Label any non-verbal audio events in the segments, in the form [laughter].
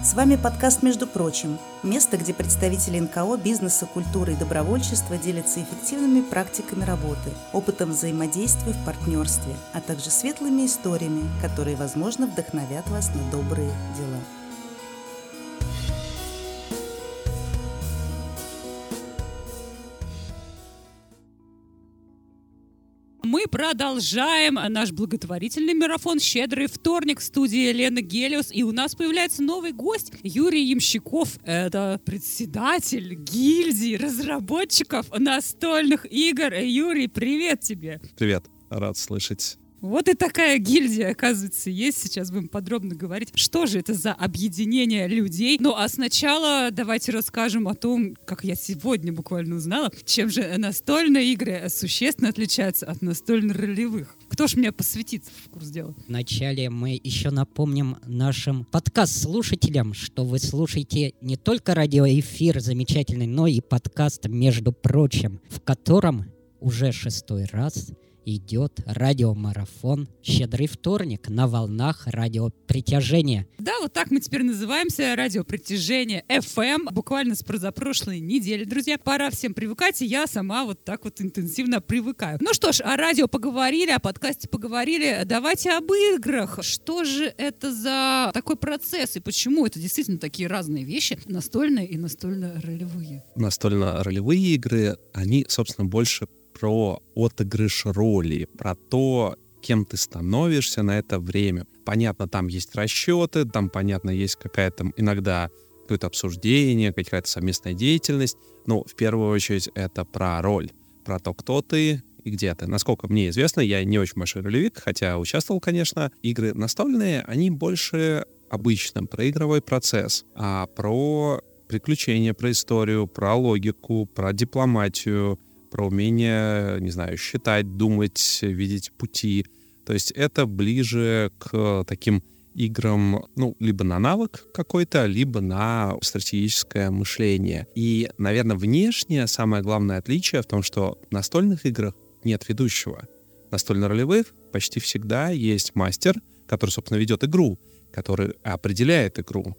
С вами подкаст «Между прочим» – место, где представители НКО, бизнеса, культуры и добровольчества делятся эффективными практиками работы, опытом взаимодействия в партнерстве, а также светлыми историями, которые, возможно, вдохновят вас на добрые дела. Продолжаем наш благотворительный марафон «Щедрый вторник» в студии Лены Гелиус. И у нас появляется новый гость Юрий Ямщиков. Это председатель гильдии разработчиков настольных игр. Юрий, привет тебе! Привет, рад слышать вот и такая гильдия, оказывается, есть. Сейчас будем подробно говорить, что же это за объединение людей. Ну, а сначала давайте расскажем о том, как я сегодня буквально узнала, чем же настольные игры существенно отличаются от настольно-ролевых. Кто ж меня посвятит в курс дела? Вначале мы еще напомним нашим подкаст-слушателям, что вы слушаете не только радиоэфир замечательный, но и подкаст, между прочим, в котором уже шестой раз — идет радиомарафон «Щедрый вторник» на волнах радиопритяжения. Да, вот так мы теперь называемся, радиопритяжение FM, буквально с позапрошлой недели. Друзья, пора всем привыкать, и я сама вот так вот интенсивно привыкаю. Ну что ж, о радио поговорили, о подкасте поговорили, давайте об играх. Что же это за такой процесс, и почему это действительно такие разные вещи, настольные и настольно-ролевые? Настольно-ролевые игры, они, собственно, больше про отыгрыш роли, про то, кем ты становишься на это время. Понятно, там есть расчеты, там, понятно, есть какая-то иногда какое-то обсуждение, какая-то совместная деятельность, но в первую очередь это про роль, про то, кто ты и где ты. Насколько мне известно, я не очень большой ролевик, хотя участвовал, конечно. Игры настольные, они больше обычно про игровой процесс, а про приключения, про историю, про логику, про дипломатию, про умение, не знаю, считать, думать, видеть пути. То есть это ближе к таким играм, ну, либо на навык какой-то, либо на стратегическое мышление. И, наверное, внешнее самое главное отличие в том, что в настольных играх нет ведущего. Настольно-ролевых почти всегда есть мастер, который, собственно, ведет игру, который определяет игру.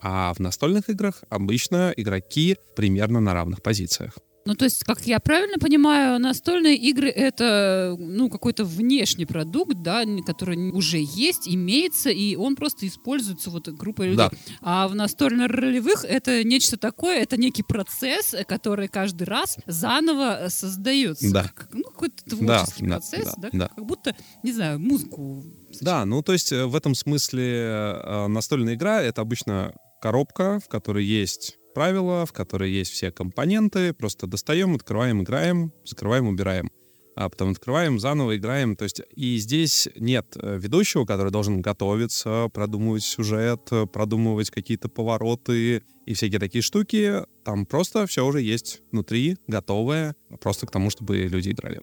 А в настольных играх обычно игроки примерно на равных позициях. Ну, то есть, как я правильно понимаю, настольные игры — это, ну, какой-то внешний продукт, да, который уже есть, имеется, и он просто используется вот группой людей. Да. А в настольно-ролевых это нечто такое, это некий процесс, который каждый раз заново создается. Да. Как, ну, какой-то творческий да, процесс, да, да, да? Как будто, не знаю, музыку. Да, ну, то есть э, в этом смысле э, настольная игра — это обычно коробка, в которой есть правила, в которой есть все компоненты. Просто достаем, открываем, играем, закрываем, убираем. А потом открываем, заново играем. То есть и здесь нет э, ведущего, который должен готовиться, продумывать сюжет, продумывать какие-то повороты и всякие такие штуки. Там просто все уже есть внутри, готовое, просто к тому, чтобы люди играли.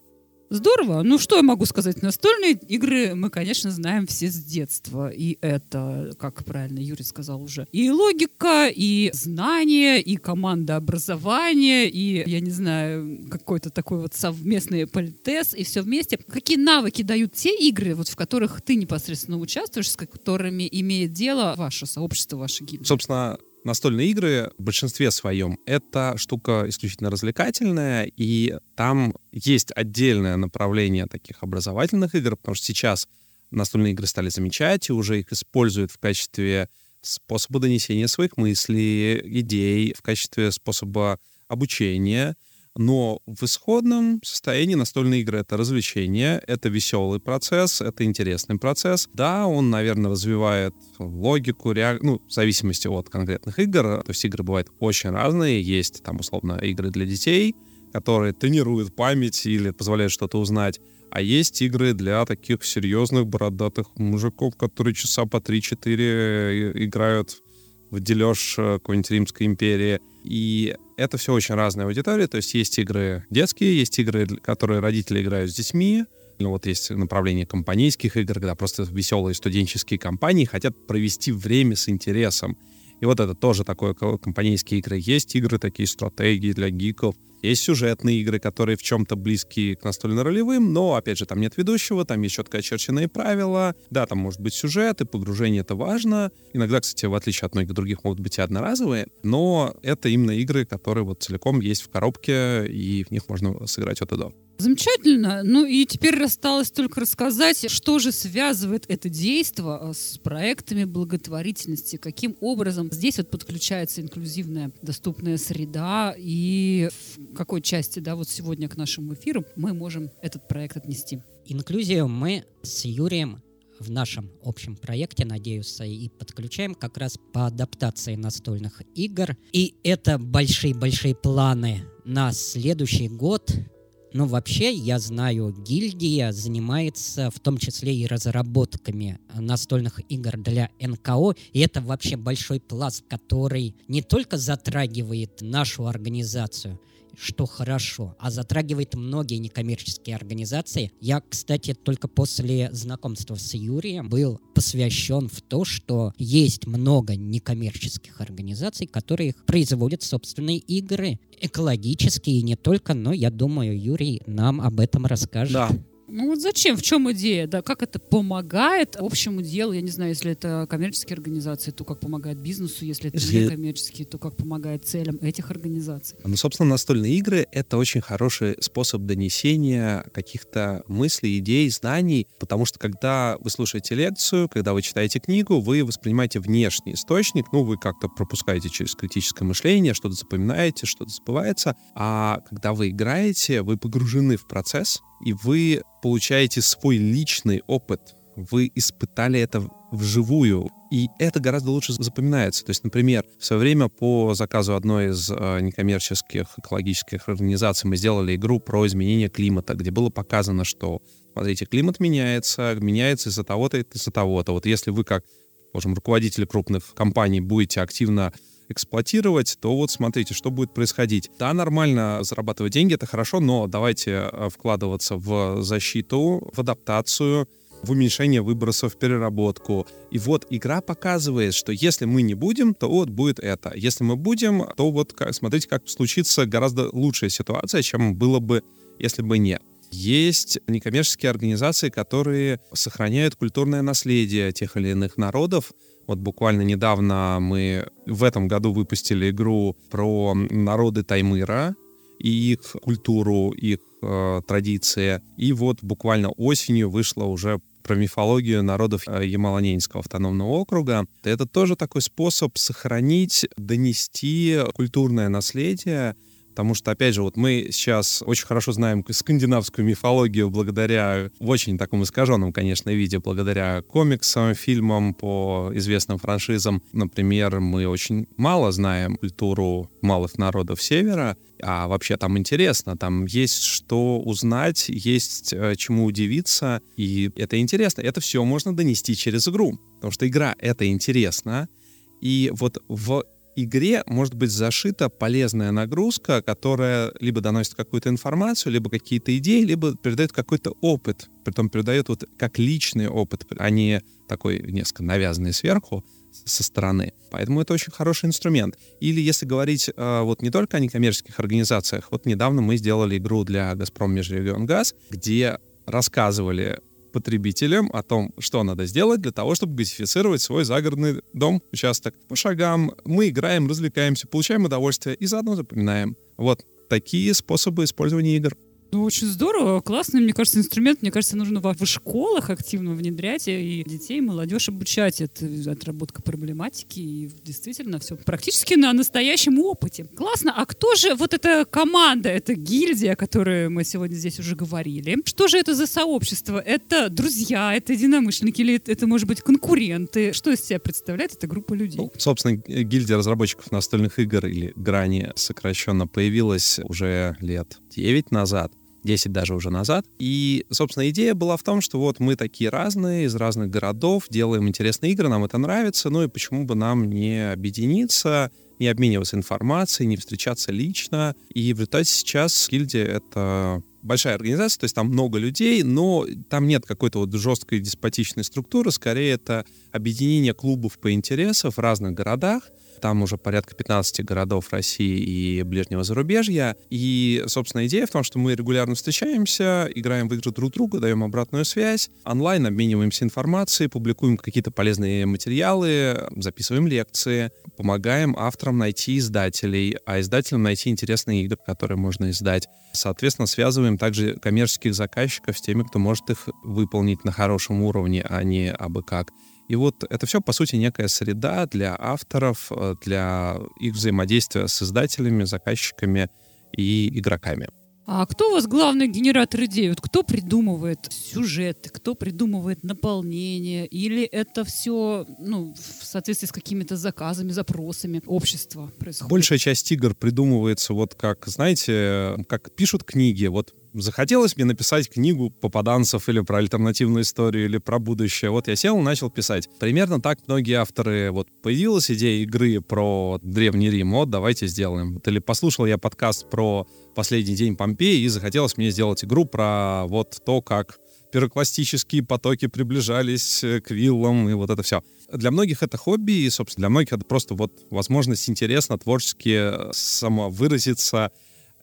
Здорово. Ну, что я могу сказать? Настольные игры мы, конечно, знаем все с детства. И это, как правильно Юрий сказал уже, и логика, и знание, и команда образования, и, я не знаю, какой-то такой вот совместный политез, и все вместе. Какие навыки дают те игры, вот в которых ты непосредственно участвуешь, с которыми имеет дело ваше сообщество, ваша гильдия? Собственно, настольные игры в большинстве своем это штука исключительно развлекательная, и там есть отдельное направление таких образовательных игр, потому что сейчас настольные игры стали замечать и уже их используют в качестве способа донесения своих мыслей, идей, в качестве способа обучения — но в исходном состоянии настольные игры — это развлечение, это веселый процесс, это интересный процесс. Да, он, наверное, развивает логику, реаль... ну, в зависимости от конкретных игр. То есть игры бывают очень разные. Есть там, условно, игры для детей, которые тренируют память или позволяют что-то узнать. А есть игры для таких серьезных бородатых мужиков, которые часа по 3-4 э, играют в дележ э, какой-нибудь Римской империи. И это все очень разная аудитория. То есть есть игры детские, есть игры, которые родители играют с детьми. Ну, вот есть направление компанейских игр, когда просто веселые студенческие компании хотят провести время с интересом. И вот это тоже такое компанейские игры. Есть игры такие, стратегии для гиков. Есть сюжетные игры, которые в чем-то близки к настольно-ролевым, но, опять же, там нет ведущего, там есть четко очерченные правила. Да, там может быть сюжет, и погружение — это важно. Иногда, кстати, в отличие от многих других, могут быть и одноразовые, но это именно игры, которые вот целиком есть в коробке, и в них можно сыграть от и до. Замечательно. Ну и теперь осталось только рассказать, что же связывает это действие а, с проектами благотворительности, каким образом здесь вот подключается инклюзивная доступная среда и в какой части, да, вот сегодня к нашему эфиру мы можем этот проект отнести. Инклюзию мы с Юрием в нашем общем проекте, надеюсь, и подключаем как раз по адаптации настольных игр. И это большие-большие планы на следующий год. Ну, вообще, я знаю, гильдия занимается в том числе и разработками настольных игр для НКО, и это вообще большой пласт, который не только затрагивает нашу организацию, что хорошо, а затрагивает многие некоммерческие организации. Я, кстати, только после знакомства с Юрием был посвящен в то, что есть много некоммерческих организаций, которые производят собственные игры, экологические не только, но я думаю, Юрий нам об этом расскажет. Да, Ну вот зачем? В чем идея? Да, как это помогает общему делу? Я не знаю, если это коммерческие организации, то как помогает бизнесу, если это Если- не коммерческие, то как помогает целям этих организаций. Ну, собственно, настольные игры — это очень хороший способ донесения каких-то мыслей, идей, знаний, потому что когда вы слушаете лекцию, когда вы читаете книгу, вы воспринимаете внешний источник, ну, вы как-то пропускаете через критическое мышление, что-то запоминаете, что-то забывается, а когда вы играете, вы погружены в процесс, и вы получаете свой личный опыт, вы испытали это вживую, и это гораздо лучше запоминается. То есть, например, в свое время по заказу одной из э, некоммерческих экологических организаций мы сделали игру про изменение климата, где было показано, что, смотрите, климат меняется, меняется из-за того-то из-за того-то. Вот если вы как, можем, руководитель крупных компаний будете активно эксплуатировать, то вот смотрите, что будет происходить. Да, нормально зарабатывать деньги, это хорошо, но давайте э, вкладываться в защиту, в адаптацию, в уменьшение выбросов, в переработку. И вот игра показывает, что если мы не будем, то вот будет это. Если мы будем, то вот смотрите, как случится гораздо лучшая ситуация, чем было бы, если бы не. Есть некоммерческие организации, которые сохраняют культурное наследие тех или иных народов. Вот буквально недавно мы в этом году выпустили игру про народы Таймыра и их культуру, их э, традиции. И вот буквально осенью вышла уже про мифологию народов э, Ямало-Ненецкого автономного округа. Это тоже такой способ сохранить, донести культурное наследие, Потому что, опять же, вот мы сейчас очень хорошо знаем скандинавскую мифологию благодаря, в очень таком искаженном, конечно, виде, благодаря комиксам, фильмам по известным франшизам. Например, мы очень мало знаем культуру малых народов Севера, а вообще там интересно, там есть что узнать, есть э, чему удивиться, и это интересно. Это все можно донести через игру, потому что игра — это интересно, и вот в игре может быть зашита полезная нагрузка, которая либо доносит какую-то информацию, либо какие-то идеи, либо передает какой-то опыт. Притом передает вот как личный опыт, а не такой несколько навязанный сверху со стороны. Поэтому это очень хороший инструмент. Или если говорить э, вот не только о некоммерческих организациях, вот недавно мы сделали игру для «Газпром Межрегионгаз», где рассказывали потребителям о том, что надо сделать для того, чтобы газифицировать свой загородный дом, участок. По шагам мы играем, развлекаемся, получаем удовольствие и заодно запоминаем. Вот такие способы использования игр. Ну, очень здорово, классный, мне кажется, инструмент. Мне кажется, нужно во- в школах активно внедрять и детей, и молодежь обучать. Это отработка проблематики и действительно все практически на настоящем опыте. Классно. А кто же вот эта команда, эта гильдия, о которой мы сегодня здесь уже говорили? Что же это за сообщество? Это друзья, это единомышленники или это, может быть, конкуренты? Что из себя представляет эта группа людей? Ну, собственно, гильдия разработчиков настольных игр или Грани сокращенно появилась уже лет 9 назад. 10 даже уже назад. И, собственно, идея была в том, что вот мы такие разные, из разных городов, делаем интересные игры, нам это нравится, ну и почему бы нам не объединиться, не обмениваться информацией, не встречаться лично. И в результате сейчас гильдия — это большая организация, то есть там много людей, но там нет какой-то вот жесткой деспотичной структуры, скорее это объединение клубов по интересам в разных городах, Там уже порядка 15 городов России и ближнего зарубежья. И, собственно, идея в том, что мы регулярно встречаемся, играем в игры друг друга, даем обратную связь, онлайн обмениваемся информацией, публикуем какие-то полезные материалы, записываем лекции, помогаем авторам найти издателей, а издателям найти интересные игры, которые можно издать. Соответственно, связываем также коммерческих заказчиков с теми, кто может их выполнить на хорошем уровне, а не абы как. И вот это все, по сути, некая среда для авторов, э, для их взаимодействия с издателями, заказчиками и игроками. А кто у вас главный генератор идей? Вот кто придумывает сюжеты, кто придумывает наполнение? Или это все ну, в соответствии с какими-то заказами, запросами общества происходит? Большая часть игр придумывается вот как, знаете, как пишут книги. Вот захотелось мне написать книгу попаданцев или про альтернативную историю, или про будущее. Вот я сел и начал писать. Примерно так многие авторы... Вот появилась идея игры про Древний Рим, вот давайте сделаем. Вот, или послушал я подкаст про последний день Помпеи, и захотелось мне сделать игру про вот то, как пирокластические потоки приближались к виллам и вот это все. Для многих это хобби, и, собственно, для многих это просто вот возможность интересно, творчески самовыразиться,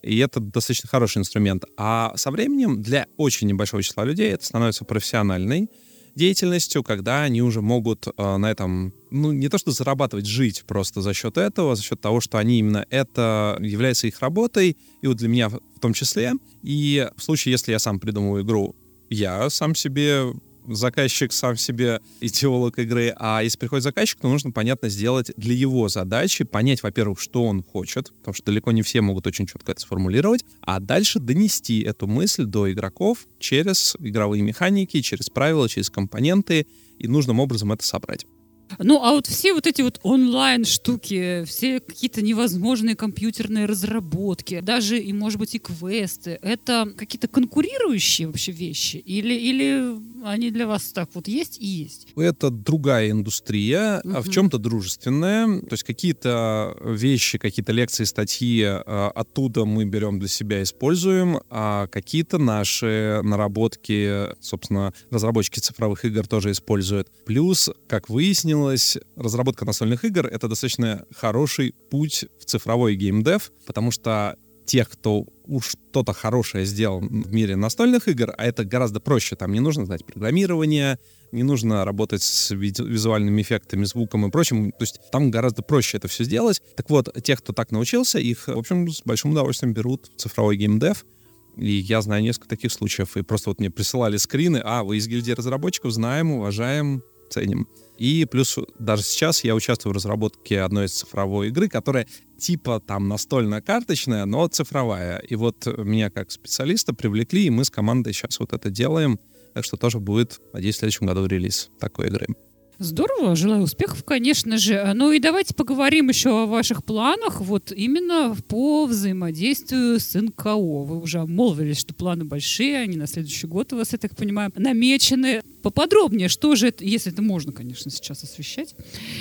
и это достаточно хороший инструмент. А со временем для очень небольшого числа людей это становится профессиональной деятельностью, когда они уже могут э, на этом, ну, не то что зарабатывать, жить просто за счет этого, за счет того, что они именно это является их работой, и вот для меня в том числе. И в случае, если я сам придумываю игру, я сам себе заказчик сам себе [laughs] идеолог игры, а если приходит заказчик, то нужно, понятно, сделать для его задачи, понять, во-первых, что он хочет, потому что далеко не все могут очень четко это сформулировать, а дальше донести эту мысль до игроков через игровые механики, через правила, через компоненты, и нужным образом это собрать. Ну, а вот все вот эти вот онлайн-штуки, все какие-то невозможные компьютерные разработки, даже, и, может быть, и квесты, это какие-то конкурирующие вообще вещи? Или, или они для вас так вот есть и есть? Это другая индустрия, угу. в чем-то дружественная. То есть какие-то вещи, какие-то лекции, статьи а, оттуда мы берем для себя, используем, а какие-то наши наработки, собственно, разработчики цифровых игр тоже используют. Плюс, как выяснилось, разработка настольных игр — это достаточно хороший путь в цифровой геймдев, потому что тех, кто уж что-то хорошее сделал в мире настольных игр, а это гораздо проще. Там не нужно знать программирование, не нужно работать с визуальными эффектами, звуком и прочим. То есть там гораздо проще это все сделать. Так вот, тех, кто так научился, их, в общем, с большим удовольствием берут в цифровой геймдев. И я знаю несколько таких случаев. И просто вот мне присылали скрины. А, вы из гильдии разработчиков, знаем, уважаем, ценим. И плюс даже сейчас я участвую в разработке одной из цифровой игры, которая типа там настольно-карточная, но цифровая. И вот меня как специалиста привлекли, и мы с командой сейчас вот это делаем. Так что тоже будет, надеюсь, в следующем году релиз такой игры. Здорово, желаю успехов, конечно же. Ну и давайте поговорим еще о ваших планах, вот именно по взаимодействию с НКО. Вы уже обмолвились, что планы большие, они на следующий год у вас, я так понимаю, намечены. Поподробнее, что же это, если это можно, конечно, сейчас освещать,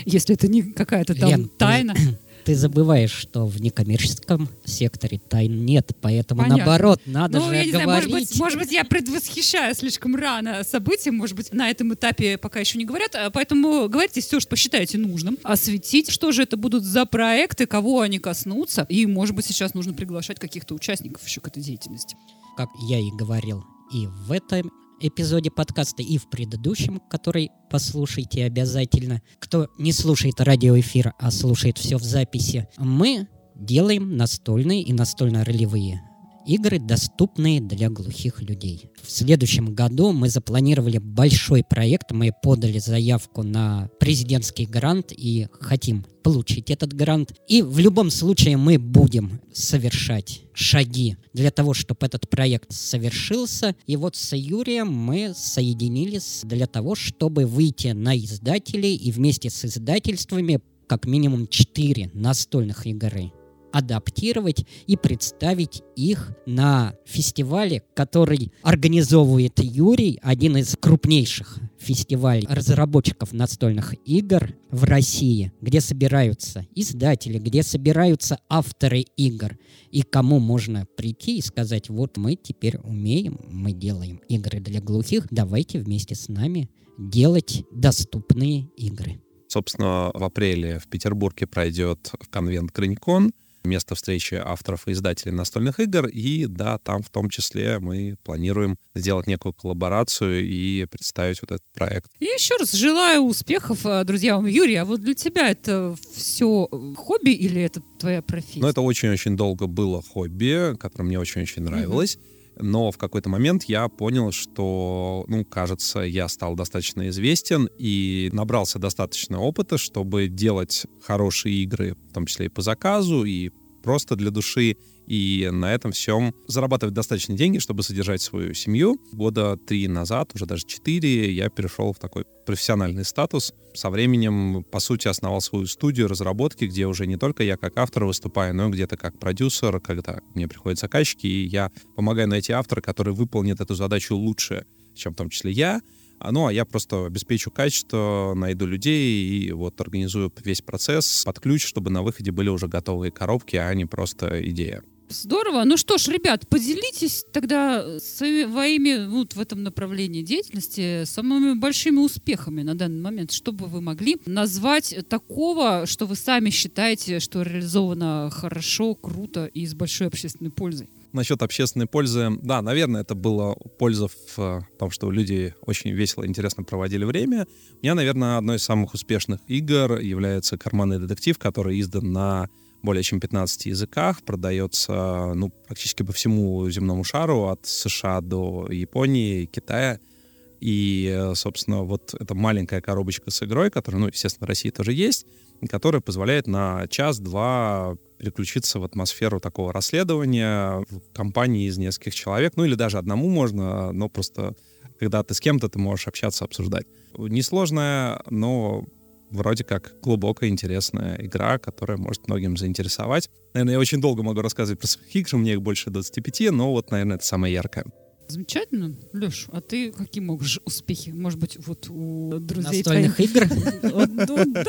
если это не какая-то там Лен, тайна. [clears throat] ты забываешь, что в некоммерческом секторе тайн нет, поэтому Понятно. наоборот, надо ну, же я не говорить. Знаю, может, быть, может быть, я предвосхищаю слишком рано события, может быть, на этом этапе пока еще не говорят, а поэтому говорите все, что посчитаете нужным, осветить, что же это будут за проекты, кого они коснутся, и, может быть, сейчас нужно приглашать каких-то участников еще к этой деятельности. Как я и говорил, и в этом эпизоде подкаста и в предыдущем, который послушайте обязательно. Кто не слушает радиоэфир, а слушает все в записи, мы делаем настольные и настольно-ролевые игры, доступные для глухих людей. В следующем году мы запланировали большой проект, мы подали заявку на президентский грант и хотим получить этот грант. И в любом случае мы будем совершать шаги для того, чтобы этот проект совершился. И вот с Юрием мы соединились для того, чтобы выйти на издателей и вместе с издательствами как минимум четыре настольных игры адаптировать и представить их на фестивале, который организовывает Юрий, один из крупнейших фестивалей разработчиков настольных игр в России, где собираются издатели, где собираются авторы игр, и кому можно прийти и сказать, вот мы теперь умеем, мы делаем игры для глухих, давайте вместе с нами делать доступные игры. Собственно, в апреле в Петербурге пройдет конвент Гринькон, место встречи авторов и издателей настольных игр. И да, там в том числе мы планируем сделать некую коллаборацию и представить вот этот проект. И еще раз желаю успехов, э, друзья вам. Юрий, а вот для тебя это все хобби или это твоя профессия? Ну, это очень-очень долго было хобби, которое мне очень-очень нравилось. Mm-hmm. Но в какой-то момент я понял, что, ну, кажется, я стал достаточно известен и набрался достаточно опыта, чтобы делать хорошие игры, в том числе и по заказу, и просто для души, и на этом всем зарабатывать достаточно деньги, чтобы содержать свою семью. Года три назад, уже даже четыре, я перешел в такой профессиональный статус. Со временем, по сути, основал свою студию разработки, где уже не только я как автор выступаю, но и где-то как продюсер, когда мне приходят заказчики, и я помогаю найти автора, который выполнит эту задачу лучше, чем в том числе я. А, ну, а я просто обеспечу качество, найду людей и вот организую весь процесс под ключ, чтобы на выходе были уже готовые коробки, а не просто идея. Здорово. Ну что ж, ребят, поделитесь тогда своими вот в этом направлении деятельности самыми большими успехами на данный момент. Что бы вы могли назвать такого, что вы сами считаете, что реализовано хорошо, круто и с большой общественной пользой? Насчет общественной пользы, да, наверное, это было польза в э, том, что люди очень весело и интересно проводили время. У меня, наверное, одной из самых успешных игр является «Карманный детектив», который издан на более чем 15 языках, продается ну, практически по всему земному шару, от США до Японии, Китая. И, собственно, вот эта маленькая коробочка с игрой, которая, ну, естественно, в России тоже есть, которая позволяет на час-два переключиться в атмосферу такого расследования в компании из нескольких человек, ну или даже одному можно, но просто когда ты с кем-то, ты можешь общаться, обсуждать. Несложная, но вроде как глубокая, интересная игра, которая может многим заинтересовать. Наверное, я очень долго могу рассказывать про своих игр, у меня их больше 25, но вот, наверное, это самое яркое. Замечательно. Леш, а ты какие можешь успехи? Может быть, вот у друзей Настольных твоих... игр?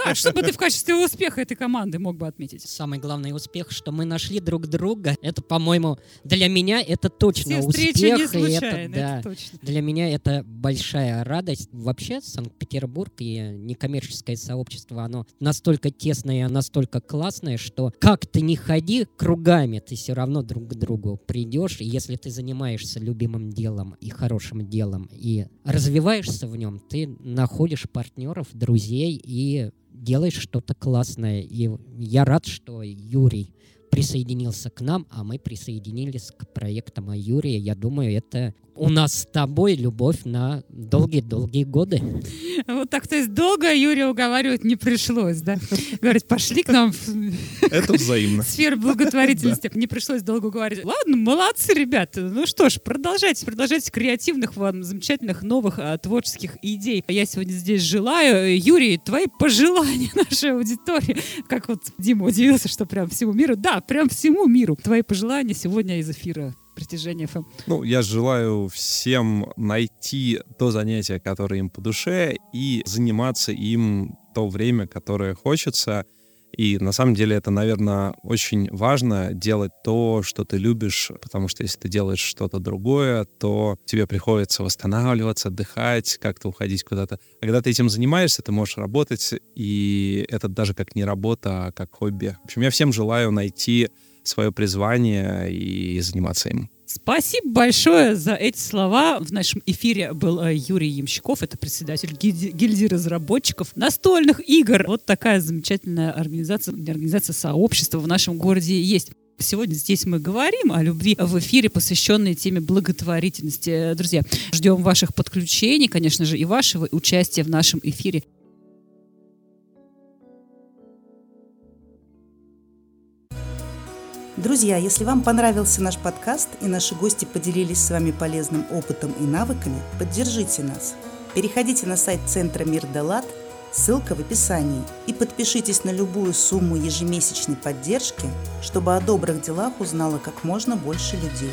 Да, чтобы ты в качестве успеха этой команды мог бы отметить. Самый главный успех, что мы нашли друг друга. Это, по-моему, для меня это точно успех. и это, да. Для меня это большая радость. Вообще, Санкт-Петербург и некоммерческое сообщество, оно настолько тесное, настолько классное, что как ты не ходи кругами, ты все равно друг к другу придешь. И если ты занимаешься любимым делом и хорошим делом и развиваешься в нем, ты находишь партнеров, друзей и делаешь что-то классное. И я рад, что Юрий присоединился к нам, а мы присоединились к проектам Юрия. Я думаю, это у нас с тобой любовь на долгие-долгие годы. Вот так, то есть долго Юрия уговаривать не пришлось, да? Говорит, пошли к нам Это взаимно. сферу благотворительности. Не пришлось долго уговаривать. Ладно, молодцы, ребята. Ну что ж, продолжайте, продолжайте креативных вам, замечательных новых а, творческих идей. Я сегодня здесь желаю. Юрий, твои пожелания [laughs] нашей аудитории. Как вот Дима удивился, что прям всему миру. Да, прям всему миру. Твои пожелания сегодня из эфира притяжения ФМ. Ну, я желаю всем найти то занятие, которое им по душе, и заниматься им то время, которое хочется. И на самом деле это, наверное, очень важно делать то, что ты любишь, потому что если ты делаешь что-то другое, то тебе приходится восстанавливаться, отдыхать, как-то уходить куда-то. А когда ты этим занимаешься, ты можешь работать, и это даже как не работа, а как хобби. В общем, я всем желаю найти свое призвание и заниматься им. Спасибо большое за эти слова. В нашем эфире был э, Юрий Ямщиков, это председатель гильдии, гильдии разработчиков настольных игр. Вот такая замечательная организация, организация сообщества в нашем городе есть. Сегодня здесь мы говорим о любви в эфире, посвященной теме благотворительности. Друзья, ждем ваших подключений, конечно же, и вашего участия в нашем эфире. Друзья, если вам понравился наш подкаст и наши гости поделились с вами полезным опытом и навыками, поддержите нас. Переходите на сайт Центра Мир Далат, ссылка в описании, и подпишитесь на любую сумму ежемесячной поддержки, чтобы о добрых делах узнало как можно больше людей.